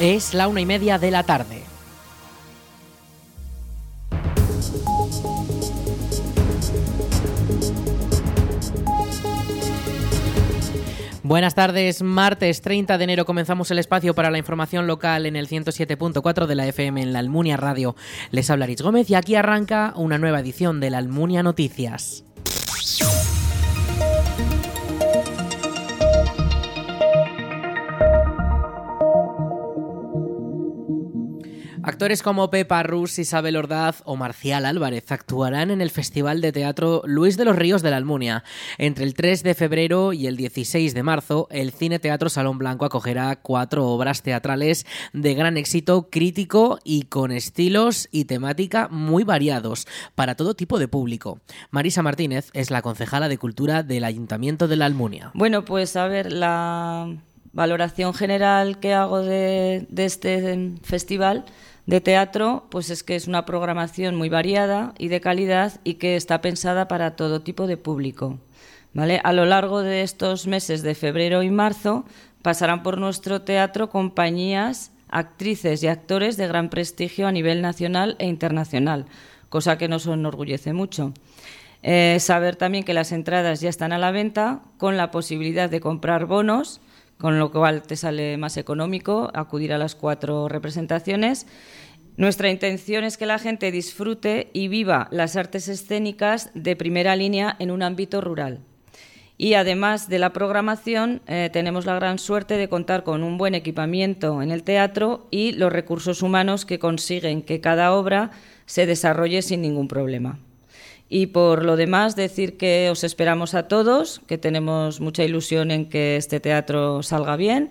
Es la una y media de la tarde. Buenas tardes, martes 30 de enero comenzamos el espacio para la información local en el 107.4 de la FM en la Almunia Radio. Les habla Rich Gómez y aquí arranca una nueva edición de la Almunia Noticias. Actores como Pepa Rus, Isabel Ordaz o Marcial Álvarez actuarán en el Festival de Teatro Luis de los Ríos de la Almunia. Entre el 3 de febrero y el 16 de marzo, el Cine Teatro Salón Blanco acogerá cuatro obras teatrales de gran éxito crítico y con estilos y temática muy variados para todo tipo de público. Marisa Martínez es la concejala de Cultura del Ayuntamiento de la Almunia. Bueno, pues a ver, la valoración general que hago de, de este festival de teatro, pues es que es una programación muy variada y de calidad y que está pensada para todo tipo de público. ¿vale? A lo largo de estos meses de febrero y marzo pasarán por nuestro teatro compañías, actrices y actores de gran prestigio a nivel nacional e internacional, cosa que nos enorgullece mucho. Eh, saber también que las entradas ya están a la venta con la posibilidad de comprar bonos con lo cual te sale más económico acudir a las cuatro representaciones. Nuestra intención es que la gente disfrute y viva las artes escénicas de primera línea en un ámbito rural. Y además de la programación, eh, tenemos la gran suerte de contar con un buen equipamiento en el teatro y los recursos humanos que consiguen que cada obra se desarrolle sin ningún problema. Y por lo demás, decir que os esperamos a todos, que tenemos mucha ilusión en que este teatro salga bien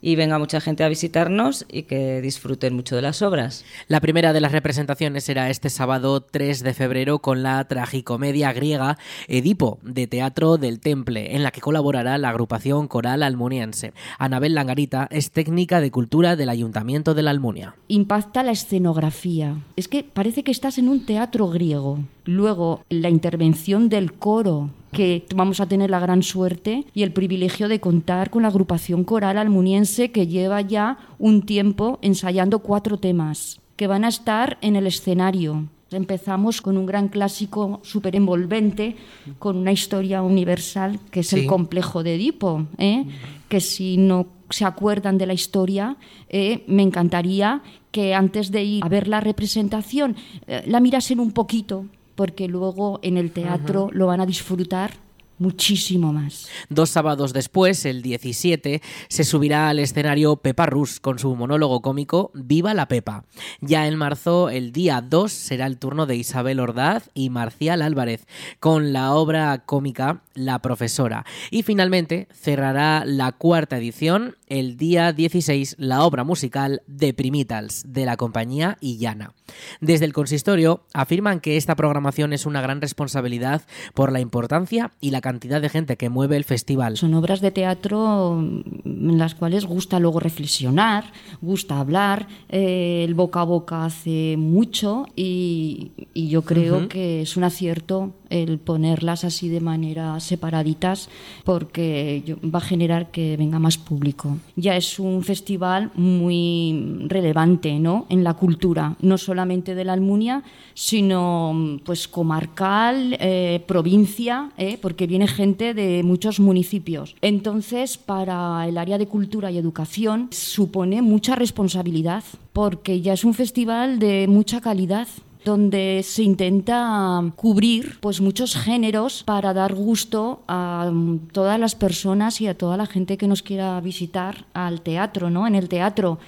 y venga mucha gente a visitarnos y que disfruten mucho de las obras. La primera de las representaciones será este sábado 3 de febrero con la tragicomedia griega Edipo de Teatro del Temple, en la que colaborará la agrupación coral almuniense. Anabel Langarita es técnica de cultura del Ayuntamiento de la Almunia. Impacta la escenografía. Es que parece que estás en un teatro griego. Luego, la intervención del coro que vamos a tener la gran suerte y el privilegio de contar con la agrupación coral almuniense que lleva ya un tiempo ensayando cuatro temas que van a estar en el escenario. Empezamos con un gran clásico súper envolvente, con una historia universal que es el complejo de Edipo, ¿eh? que si no se acuerdan de la historia, eh, me encantaría que antes de ir a ver la representación eh, la mirasen un poquito, porque luego en el teatro lo van a disfrutar muchísimo más. Dos sábados después, el 17, se subirá al escenario Pepa Rus con su monólogo cómico Viva la Pepa. Ya en marzo, el día 2, será el turno de Isabel Ordaz y Marcial Álvarez con la obra cómica La Profesora. Y finalmente cerrará la cuarta edición el día 16 la obra musical de Primitals de la compañía Illana. Desde el consistorio afirman que esta programación es una gran responsabilidad por la importancia y la cantidad de gente que mueve el festival. Son obras de teatro en las cuales gusta luego reflexionar, gusta hablar, eh, el boca a boca hace mucho y, yo creo que es un acierto el ponerlas así de manera separaditas porque va a generar que venga más público. Ya es un festival muy relevante ¿no? en la cultura, no solamente de la Almunia, sino pues comarcal, eh, provincia, ¿eh? porque viene gente de muchos municipios. Entonces, para el área de cultura y educación supone mucha responsabilidad porque ya es un festival de mucha calidad donde se intenta cubrir pues muchos géneros para dar gusto a mm, todas las personas y a toda la gente que nos quiera visitar al teatro, ¿no? En el teatro.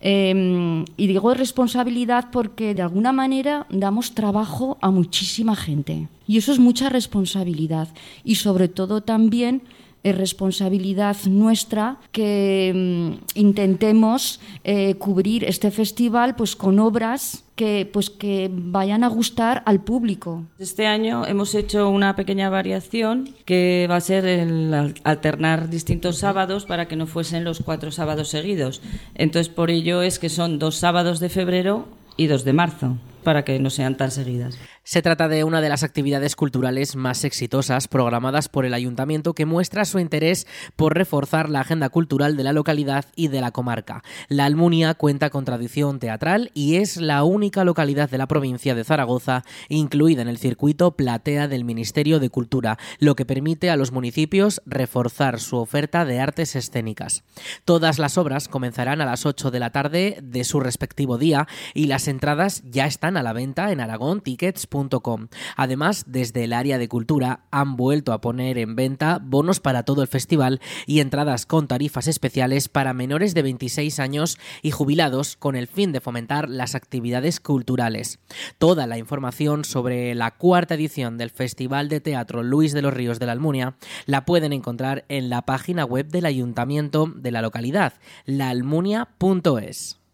Em, y digo responsabilidad porque de alguna manera damos trabajo a muchísima gente. Y eso es mucha responsabilidad. Y sobre todo también es responsabilidad nuestra que mm, intentemos eh, cubrir este festival pues con obras que pues que vayan a gustar al público. Este año hemos hecho una pequeña variación que va a ser el alternar distintos sábados para que no fuesen los cuatro sábados seguidos. Entonces por ello es que son dos sábados de febrero y dos de marzo para que no sean tan seguidas. Se trata de una de las actividades culturales más exitosas programadas por el ayuntamiento que muestra su interés por reforzar la agenda cultural de la localidad y de la comarca. La Almunia cuenta con tradición teatral y es la única localidad de la provincia de Zaragoza incluida en el circuito Platea del Ministerio de Cultura, lo que permite a los municipios reforzar su oferta de artes escénicas. Todas las obras comenzarán a las 8 de la tarde de su respectivo día y las entradas ya están a la venta en Aragón Tickets Además, desde el área de cultura han vuelto a poner en venta bonos para todo el festival y entradas con tarifas especiales para menores de 26 años y jubilados con el fin de fomentar las actividades culturales. Toda la información sobre la cuarta edición del Festival de Teatro Luis de los Ríos de la Almunia la pueden encontrar en la página web del ayuntamiento de la localidad, laalmunia.es.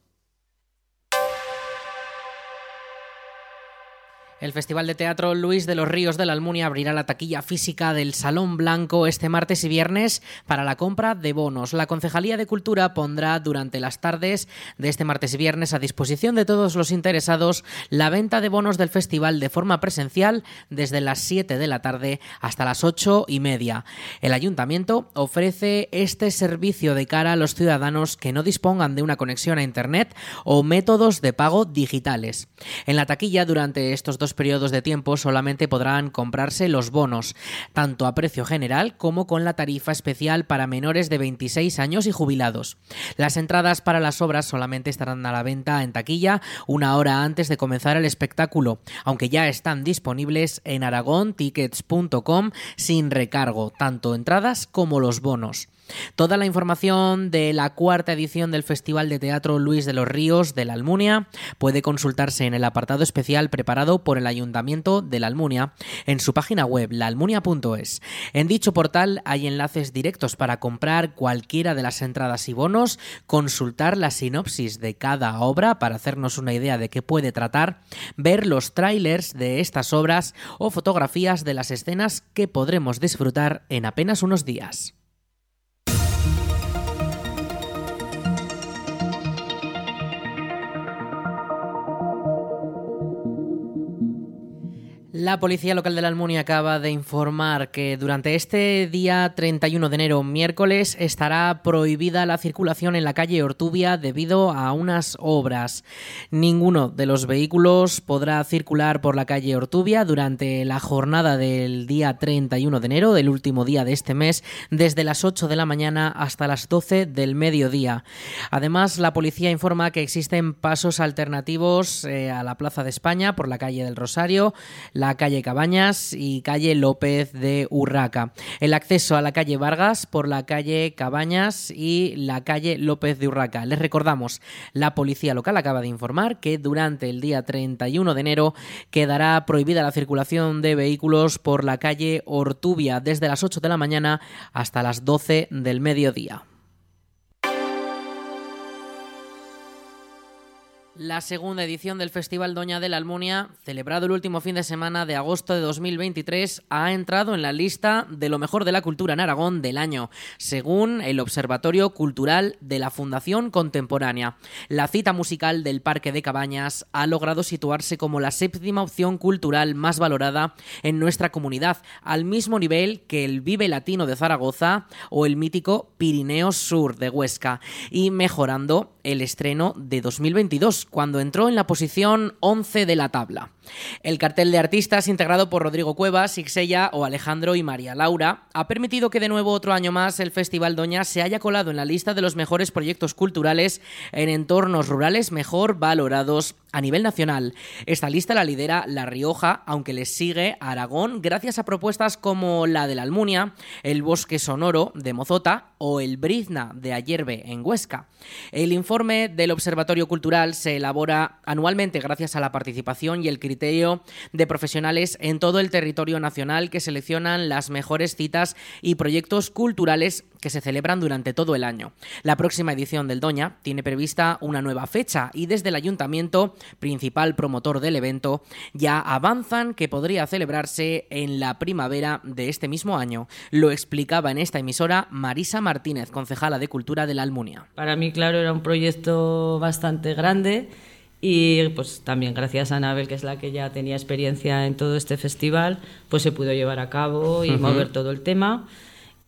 El Festival de Teatro Luis de los Ríos de la Almunia abrirá la taquilla física del Salón Blanco este martes y viernes para la compra de bonos. La Concejalía de Cultura pondrá durante las tardes de este martes y viernes a disposición de todos los interesados la venta de bonos del festival de forma presencial desde las 7 de la tarde hasta las 8 y media. El ayuntamiento ofrece este servicio de cara a los ciudadanos que no dispongan de una conexión a Internet o métodos de pago digitales. En la taquilla durante estos dos periodos de tiempo solamente podrán comprarse los bonos, tanto a precio general como con la tarifa especial para menores de 26 años y jubilados. Las entradas para las obras solamente estarán a la venta en taquilla una hora antes de comenzar el espectáculo, aunque ya están disponibles en aragontickets.com sin recargo, tanto entradas como los bonos. Toda la información de la cuarta edición del Festival de Teatro Luis de los Ríos de la Almunia puede consultarse en el apartado especial preparado por el Ayuntamiento de la Almunia en su página web laalmunia.es. En dicho portal hay enlaces directos para comprar cualquiera de las entradas y bonos, consultar la sinopsis de cada obra para hacernos una idea de qué puede tratar, ver los trailers de estas obras o fotografías de las escenas que podremos disfrutar en apenas unos días. La policía local de la Almunia acaba de informar que durante este día 31 de enero, miércoles, estará prohibida la circulación en la calle Ortubia debido a unas obras. Ninguno de los vehículos podrá circular por la calle Ortubia durante la jornada del día 31 de enero, del último día de este mes, desde las 8 de la mañana hasta las 12 del mediodía. Además, la policía informa que existen pasos alternativos eh, a la Plaza de España por la calle del Rosario, calle Cabañas y calle López de Urraca. El acceso a la calle Vargas por la calle Cabañas y la calle López de Urraca. Les recordamos, la policía local acaba de informar que durante el día 31 de enero quedará prohibida la circulación de vehículos por la calle Ortubia desde las 8 de la mañana hasta las 12 del mediodía. La segunda edición del Festival Doña de la Almunia, celebrado el último fin de semana de agosto de 2023, ha entrado en la lista de lo mejor de la cultura en Aragón del año, según el Observatorio Cultural de la Fundación Contemporánea. La cita musical del Parque de Cabañas ha logrado situarse como la séptima opción cultural más valorada en nuestra comunidad, al mismo nivel que el Vive Latino de Zaragoza o el mítico Pirineo Sur de Huesca, y mejorando el estreno de 2022 cuando entró en la posición 11 de la tabla. El cartel de artistas integrado por Rodrigo Cuevas, Ixella o Alejandro y María Laura ha permitido que de nuevo otro año más el Festival Doña se haya colado en la lista de los mejores proyectos culturales en entornos rurales mejor valorados a nivel nacional. Esta lista la lidera La Rioja, aunque le sigue Aragón gracias a propuestas como la de la Almunia, el Bosque Sonoro de Mozota o el Brizna de Ayerbe en Huesca. El informe del Observatorio Cultural se elabora anualmente gracias a la participación y el criterio de profesionales en todo el territorio nacional que seleccionan las mejores citas y proyectos culturales que se celebran durante todo el año. La próxima edición del Doña tiene prevista una nueva fecha y desde el ayuntamiento, principal promotor del evento, ya avanzan que podría celebrarse en la primavera de este mismo año. Lo explicaba en esta emisora Marisa Martínez, concejala de Cultura de la Almunia. Para mí, claro, era un proyecto bastante grande Y pues también gracias a Anabel, que es la que ya tenía experiencia en todo este festival, pues se pudo llevar a cabo y mover todo el tema.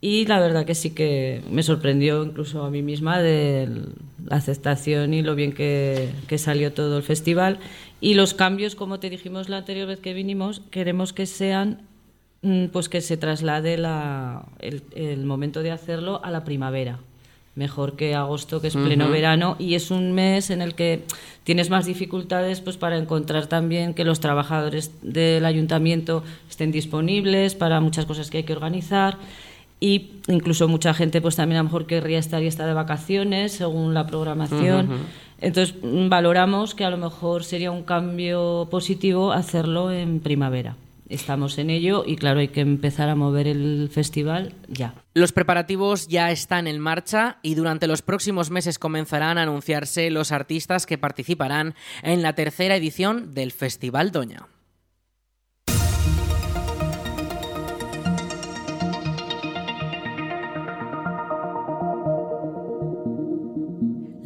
Y la verdad que sí que me sorprendió incluso a mí misma de la aceptación y lo bien que, que, salió todo el festival. Y los cambios, como te dijimos la anterior vez que vinimos, queremos que sean, mm, pues que se traslade la, el, el momento de hacerlo a la primavera mejor que agosto, que es pleno verano, y es un mes en el que tienes más dificultades pues para encontrar también que los trabajadores del ayuntamiento estén disponibles para muchas cosas que hay que organizar y incluso mucha gente pues también a lo mejor querría estar y estar de vacaciones según la programación. Entonces valoramos que a lo mejor sería un cambio positivo hacerlo en primavera. Estamos en ello y claro, hay que empezar a mover el festival ya. Los preparativos ya están en marcha y durante los próximos meses comenzarán a anunciarse los artistas que participarán en la tercera edición del Festival Doña.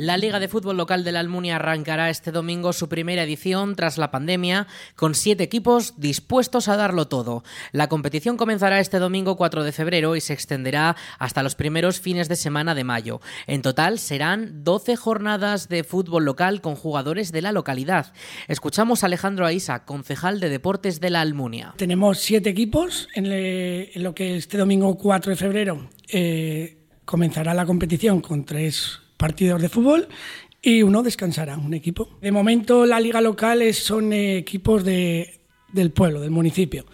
La Liga de Fútbol Local de la Almunia arrancará este domingo su primera edición tras la pandemia, con siete equipos dispuestos a darlo todo. La competición comenzará este domingo 4 de febrero y se extenderá hasta los primeros fines de semana de mayo. En total serán 12 jornadas de fútbol local con jugadores de la localidad. Escuchamos a Alejandro Aisa, concejal de Deportes de la Almunia. Tenemos siete equipos en, lo que este domingo 4 de febrero eh, comenzará la competición con tres partidos de fútbol y uno descansará, un equipo. De momento la liga local son equipos de, del pueblo, del municipio,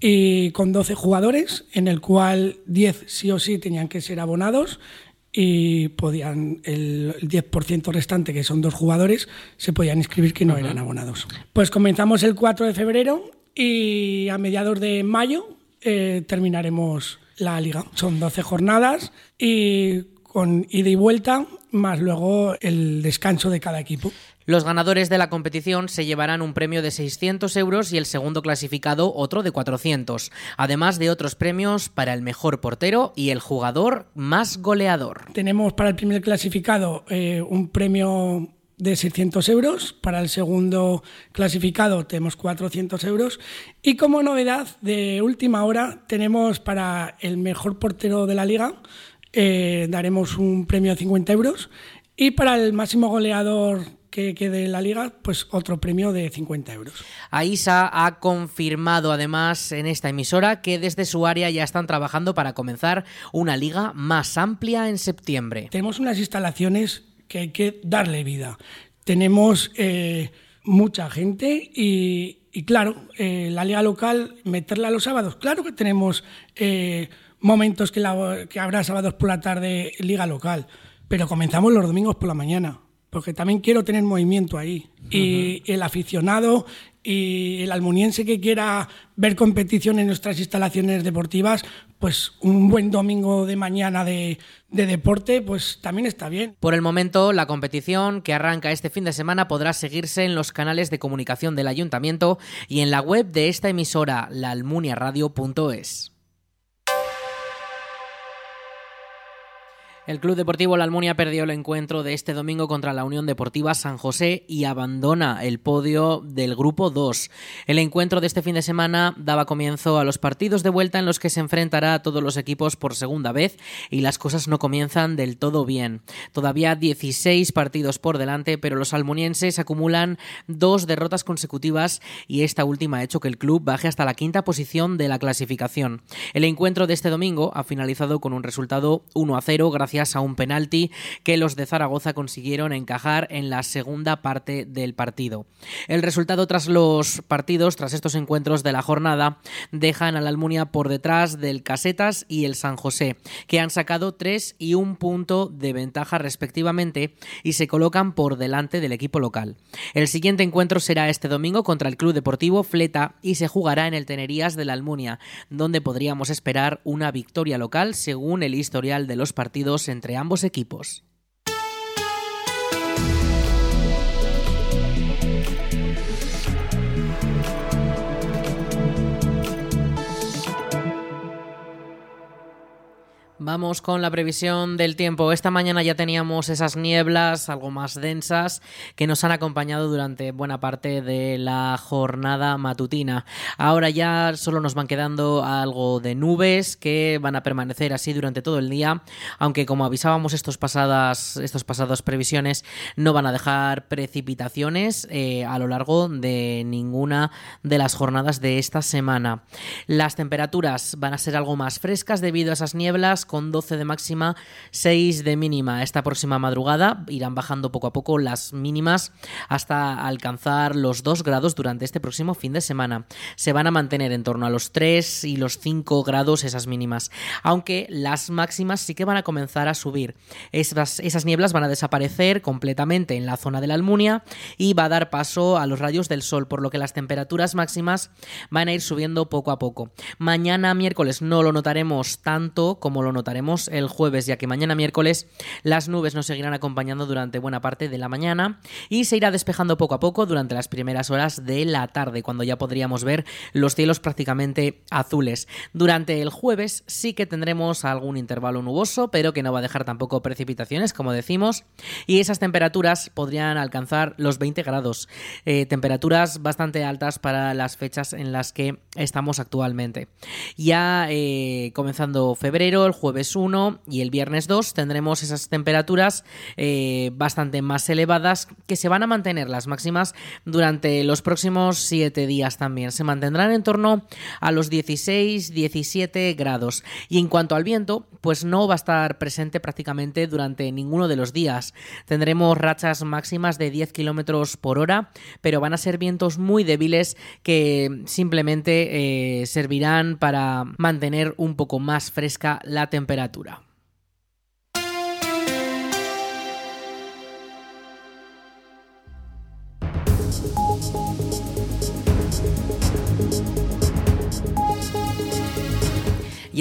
y con 12 jugadores, en el cual 10 sí o sí tenían que ser abonados y podían el 10% restante, que son dos jugadores, se podían inscribir que no eran abonados. Pues comenzamos el 4 de febrero y a mediados de mayo eh, terminaremos la liga. Son 12 jornadas y con ida y vuelta, más luego el descanso de cada equipo. Los ganadores de la competición se llevarán un premio de 600 euros y el segundo clasificado otro de 400, además de otros premios para el mejor portero y el jugador más goleador. Tenemos para el primer clasificado eh, un premio de 600 euros, para el segundo clasificado tenemos 400 euros y como novedad de última hora tenemos para el mejor portero de la liga eh, daremos un premio de 50 euros y para el máximo goleador que quede en la liga, pues otro premio de 50 euros. AISA ha confirmado además en esta emisora que desde su área ya están trabajando para comenzar una liga más amplia en septiembre. Tenemos unas instalaciones que hay que darle vida. Tenemos eh, mucha gente y, claro, eh, la liga local, meterla los sábados, claro que tenemos momentos que, que habrá sábados por la tarde liga local, pero comenzamos los domingos por la mañana, porque también quiero tener movimiento ahí. Y el aficionado y el almuniense que quiera ver competición en nuestras instalaciones deportivas, pues un buen domingo de mañana de, de, deporte, pues también está bien. Por el momento, la competición que arranca este fin de semana podrá seguirse en los canales de comunicación del ayuntamiento y en la web de esta emisora, laalmuniaradio.es. El Club Deportivo La Almunia perdió el encuentro de este domingo contra la Unión Deportiva San José y abandona el podio del Grupo 2. El encuentro de este fin de semana daba comienzo a los partidos de vuelta en los que se enfrentará a todos los equipos por segunda vez y las cosas no comienzan del todo bien. Todavía 16 partidos por delante, pero los almunienses acumulan dos derrotas consecutivas y esta última ha hecho que el club baje hasta la quinta posición de la clasificación. El encuentro de este domingo ha finalizado con un resultado 1 a 0 gracias a un penalti que los de Zaragoza consiguieron encajar en la segunda parte del partido. El resultado tras los partidos, tras estos encuentros de la jornada, dejan al Almunia por detrás del Casetas y el San José, que han sacado 3 y un punto de ventaja respectivamente y se colocan por delante del equipo local. El siguiente encuentro será este domingo contra el Club Deportivo Fleta y se jugará en el Tenerías de la Almunia, donde podríamos esperar una victoria local según el historial de los partidos entre ambos equipos. Vamos con la previsión del tiempo. Esta mañana ya teníamos esas nieblas algo más densas que nos han acompañado durante buena parte de la jornada matutina. Ahora ya solo nos van quedando algo de nubes que van a permanecer así durante todo el día, aunque como avisábamos estos pasadas, estos pasados previsiones no van a dejar precipitaciones eh, a lo largo de ninguna de las jornadas de esta semana. Las temperaturas van a ser algo más frescas debido a esas nieblas con 12 de máxima, 6 de mínima. Esta próxima madrugada irán bajando poco a poco las mínimas hasta alcanzar los 2 grados durante este próximo fin de semana. Se van a mantener en torno a los 3 y los 5 grados esas mínimas, aunque las máximas sí que van a comenzar a subir. Esas, nieblas van a desaparecer completamente en la zona de la Almunia y va a dar paso a los rayos del sol, por lo que las temperaturas máximas van a ir subiendo poco a poco. Mañana miércoles no lo notaremos tanto como lo notaremos notaremos el jueves, ya que mañana miércoles las nubes nos seguirán acompañando durante buena parte de la mañana y se irá despejando poco a poco durante las primeras horas de la tarde, cuando ya podríamos ver los cielos prácticamente azules. Durante el jueves sí que tendremos algún intervalo nuboso, pero que no va a dejar tampoco precipitaciones, como decimos, y esas temperaturas podrían alcanzar los 20 grados, eh, temperaturas bastante altas para las fechas en las que estamos actualmente. Ya eh, comenzando febrero, el jueves jueves 1 y el viernes 2 tendremos esas temperaturas eh, bastante más elevadas que se van a mantener las máximas durante los próximos 7 días también. Se mantendrán en torno a los 16-17 grados. Y en cuanto al viento, pues no va a estar presente prácticamente durante ninguno de los días. Tendremos rachas máximas de 10 kilómetros por hora, pero van a ser vientos muy débiles que simplemente eh, servirán para mantener un poco más fresca la temperatura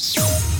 you